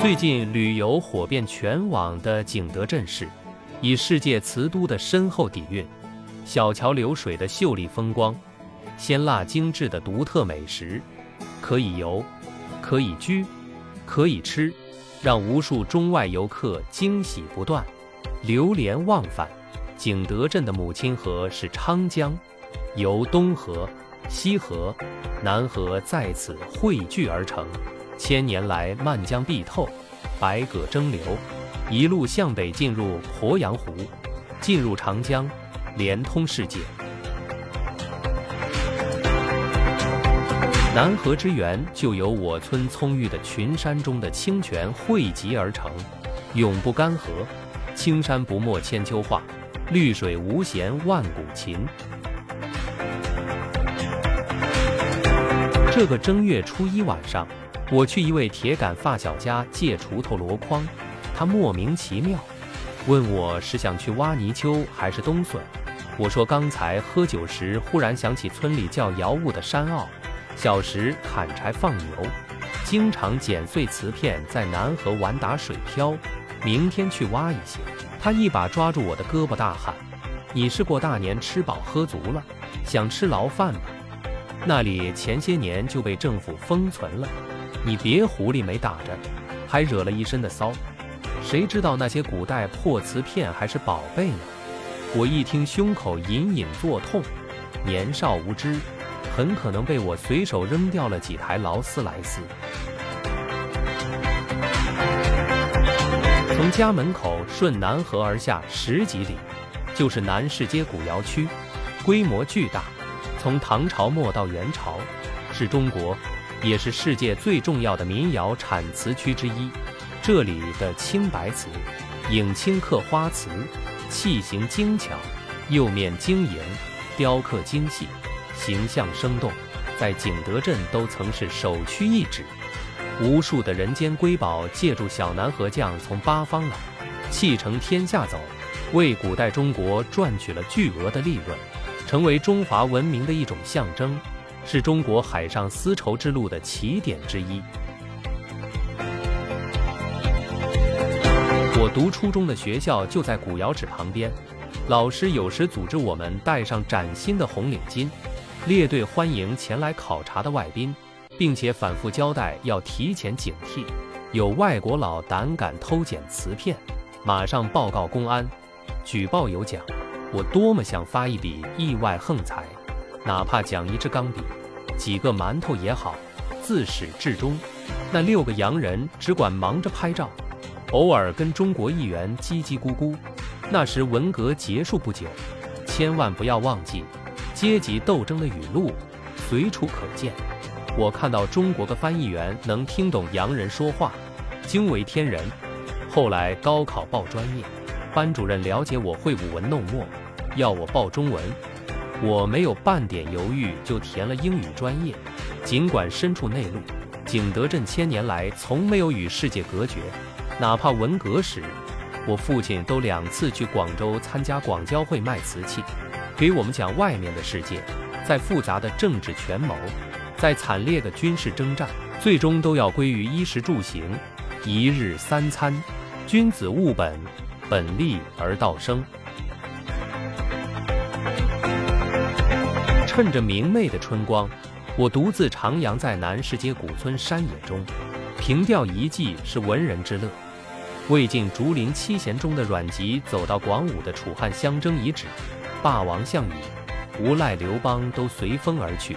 最近旅游火遍全网的景德镇市，以世界瓷都的深厚底蕴、小桥流水的秀丽风光、鲜辣精致的独特美食，可以游，可以居，可以吃，让无数中外游客惊喜不断，流连忘返。景德镇的母亲河是昌江，由东河、西河、南河在此汇聚而成。千年来，漫江碧透，百舸争流，一路向北进入鄱阳湖，进入长江，连通世界。南河之源就由我村葱郁的群山中的清泉汇集而成，永不干涸。青山不没千秋画，绿水无弦万古琴。这个正月初一晚上。我去一位铁杆发小家借锄头箩筐，他莫名其妙问我是想去挖泥鳅还是冬笋。我说刚才喝酒时忽然想起村里叫窑务的山坳，小时砍柴放牛，经常剪碎瓷片在南河玩打水漂，明天去挖一些。他一把抓住我的胳膊大喊：“你是过大年吃饱喝足了，想吃牢饭吗？那里前些年就被政府封存了。”你别狐狸没打着，还惹了一身的骚，谁知道那些古代破瓷片还是宝贝呢？我一听，胸口隐隐作痛。年少无知，很可能被我随手扔掉了几台劳斯莱斯。从家门口顺南河而下十几里，就是南市街古窑区，规模巨大，从唐朝末到元朝，是中国。也是世界最重要的民窑产瓷区之一。这里的青白瓷、影青刻花瓷，器形精巧，釉面晶莹，雕刻精细，形象生动，在景德镇都曾是首屈一指。无数的人间瑰宝借助小南河匠从八方来，气成天下走，为古代中国赚取了巨额的利润，成为中华文明的一种象征。是中国海上丝绸之路的起点之一。我读初中的学校就在古窑址旁边，老师有时组织我们戴上崭新的红领巾，列队欢迎前来考察的外宾，并且反复交代要提前警惕，有外国佬胆敢偷捡瓷片，马上报告公安，举报有奖。我多么想发一笔意外横财，哪怕奖一支钢笔。几个馒头也好，自始至终，那六个洋人只管忙着拍照，偶尔跟中国议员叽叽咕咕。那时文革结束不久，千万不要忘记，阶级斗争的语录随处可见。我看到中国的翻译员能听懂洋人说话，惊为天人。后来高考报专业，班主任了解我会舞文弄墨，要我报中文。我没有半点犹豫就填了英语专业，尽管身处内陆，景德镇千年来从没有与世界隔绝。哪怕文革时，我父亲都两次去广州参加广交会卖瓷器，给我们讲外面的世界，在复杂的政治权谋，在惨烈的军事征战，最终都要归于衣食住行，一日三餐。君子务本，本立而道生。趁着明媚的春光，我独自徜徉在南市街古村山野中，凭吊遗迹是文人之乐。魏晋竹林七贤中的阮籍走到广武的楚汉相争遗址，霸王项羽、无赖刘邦都随风而去，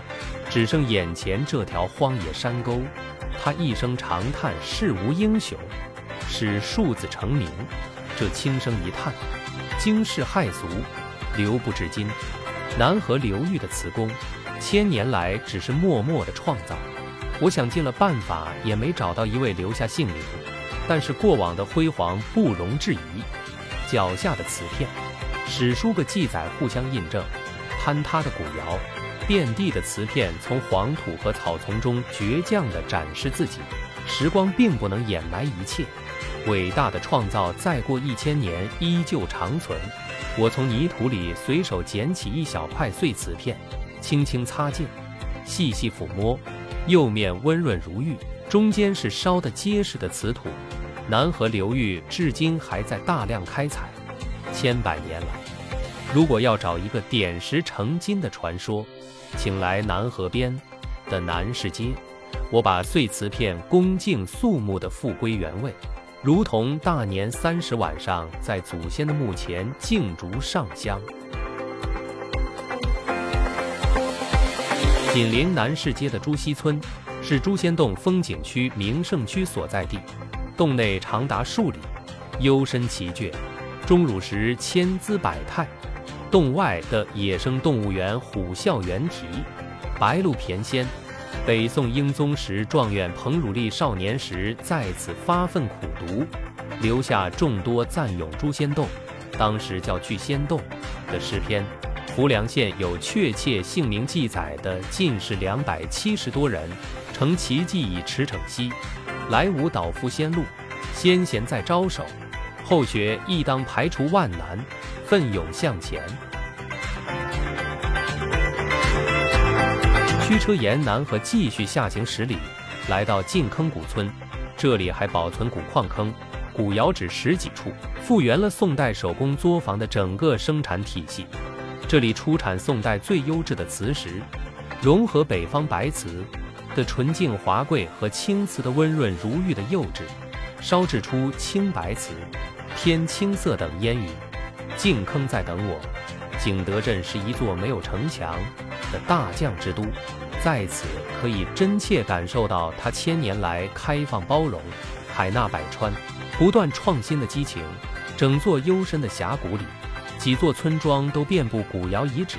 只剩眼前这条荒野山沟。他一声长叹：“世无英雄，使庶子成名。”这轻声一叹，惊世骇俗，流不至今。南河流域的瓷工，千年来只是默默的创造。我想尽了办法，也没找到一位留下姓名。但是过往的辉煌不容置疑。脚下的瓷片，史书个记载互相印证。坍塌的古窑，遍地的瓷片从黄土和草丛中倔强地展示自己。时光并不能掩埋一切，伟大的创造再过一千年依旧长存。我从泥土里随手捡起一小块碎瓷片，轻轻擦净，细细抚摸，釉面温润如玉，中间是烧得结实的瓷土。南河流域至今还在大量开采。千百年来，如果要找一个点石成金的传说，请来南河边的南市街。我把碎瓷片恭敬肃穆地复归原位，如同大年三十晚上在祖先的墓前敬烛上香。紧邻南市街的朱溪村，是朱仙洞风景区名胜区所在地。洞内长达数里，幽深奇绝，钟乳石千姿百态。洞外的野生动物园虎啸猿啼，白鹿翩跹。北宋英宗时，状元彭汝利少年时在此发奋苦读，留下众多赞咏诛仙洞（当时叫聚仙洞）的诗篇。浮梁县有确切姓名记载的，近是两百七十多人。乘奇迹以驰骋西，来无岛夫先路，先贤在招手，后学亦当排除万难，奋勇向前。驱车沿南河继续下行十里，来到进坑古村，这里还保存古矿坑、古窑址十几处，复原了宋代手工作坊的整个生产体系。这里出产宋代最优质的瓷石，融合北方白瓷的纯净华贵和青瓷的温润如玉的釉质，烧制出青白瓷、偏青色等烟云。进坑在等我。景德镇是一座没有城墙的大匠之都。在此可以真切感受到他千年来开放包容、海纳百川、不断创新的激情。整座幽深的峡谷里，几座村庄都遍布古窑遗址，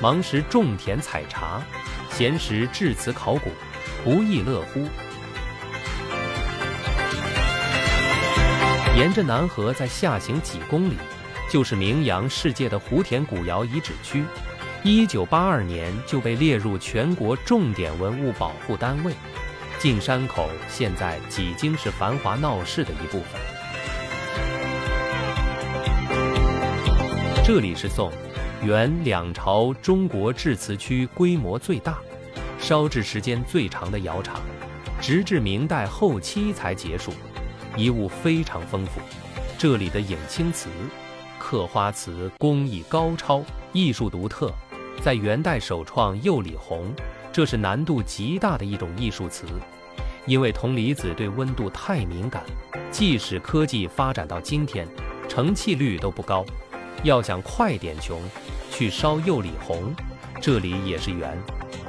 忙时种田采茶，闲时制瓷考古，不亦乐乎。沿着南河再下行几公里，就是名扬世界的湖田古窑遗址区。一九八二年就被列入全国重点文物保护单位，进山口现在已经是繁华闹市的一部分。这里是宋、元两朝中国制瓷区规模最大、烧制时间最长的窑厂，直至明代后期才结束，遗物非常丰富。这里的影青瓷、刻花瓷工艺高超，艺术独特。在元代首创釉里红，这是难度极大的一种艺术瓷，因为铜离子对温度太敏感，即使科技发展到今天，成器率都不高。要想快点穷，去烧釉里红，这里也是元、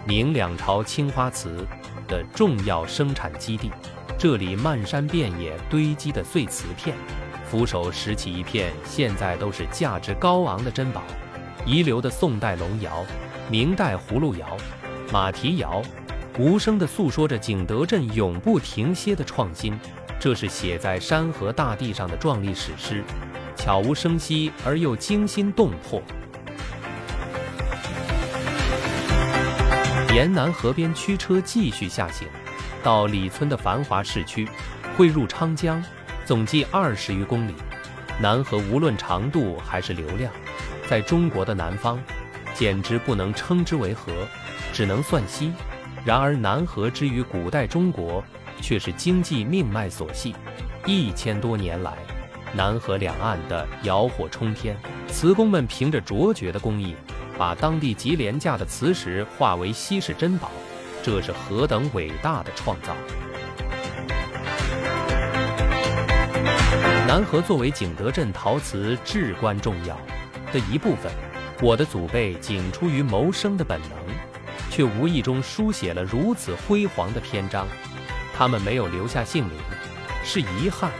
明两朝青花瓷的重要生产基地。这里漫山遍野堆积的碎瓷片，扶手拾起一片，现在都是价值高昂的珍宝。遗留的宋代龙窑、明代葫芦窑、马蹄窑，无声地诉说着景德镇永不停歇的创新。这是写在山河大地上的壮丽史诗，悄无声息而又惊心动魄。沿南河边驱车继续下行，到李村的繁华市区，汇入昌江，总计二十余公里。南河无论长度还是流量。在中国的南方，简直不能称之为河，只能算溪。然而南河之于古代中国，却是经济命脉所系。一千多年来，南河两岸的窑火冲天，瓷工们凭着卓绝的工艺，把当地极廉价的瓷石化为稀世珍宝，这是何等伟大的创造！南河作为景德镇陶瓷至关重要。的一部分，我的祖辈仅出于谋生的本能，却无意中书写了如此辉煌的篇章。他们没有留下姓名，是遗憾，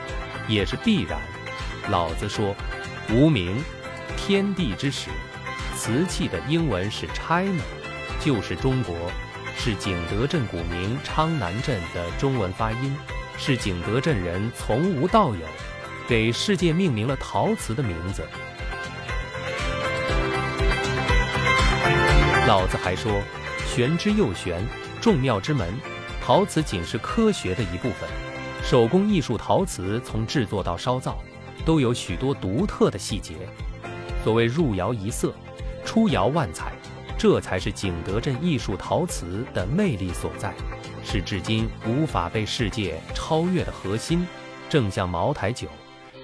也是必然。老子说：“无名，天地之始。”瓷器的英文是 China，就是中国，是景德镇古名昌南镇的中文发音，是景德镇人从无到有，给世界命名了陶瓷的名字。老子还说，玄之又玄，众妙之门。陶瓷仅是科学的一部分。手工艺术陶瓷从制作到烧造，都有许多独特的细节。所谓入窑一色，出窑万彩，这才是景德镇艺术陶瓷的魅力所在。是至今无法被世界超越的核心，正像茅台酒，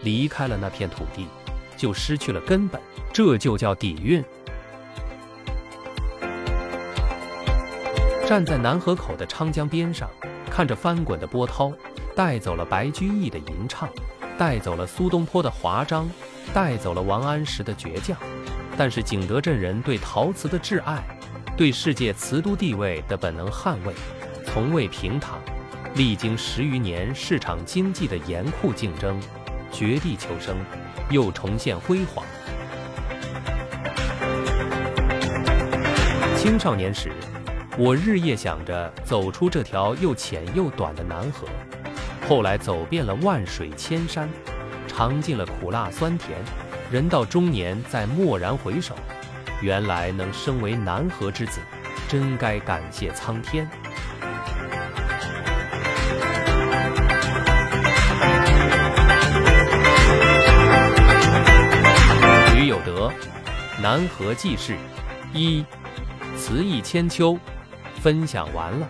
离开了那片土地，就失去了根本，这就叫底蕴。站在南河口的昌江边上，看着翻滚的波涛，带走了白居易的吟唱，带走了苏东坡的华章，带走了王安石的倔强，但是景德镇人对陶瓷的挚爱，对世界瓷都地位的本能捍卫，从未平躺。历经十余年市场经济的严酷竞争，绝地求生，又重现辉煌。青少年时。我日夜想着走出这条又浅又短的南河，后来走遍了万水千山，尝尽了苦辣酸甜，人到中年再蓦然回首，原来能生为南河之子，真该感谢苍天。有德，南河记事，一，词意千秋。分享完了。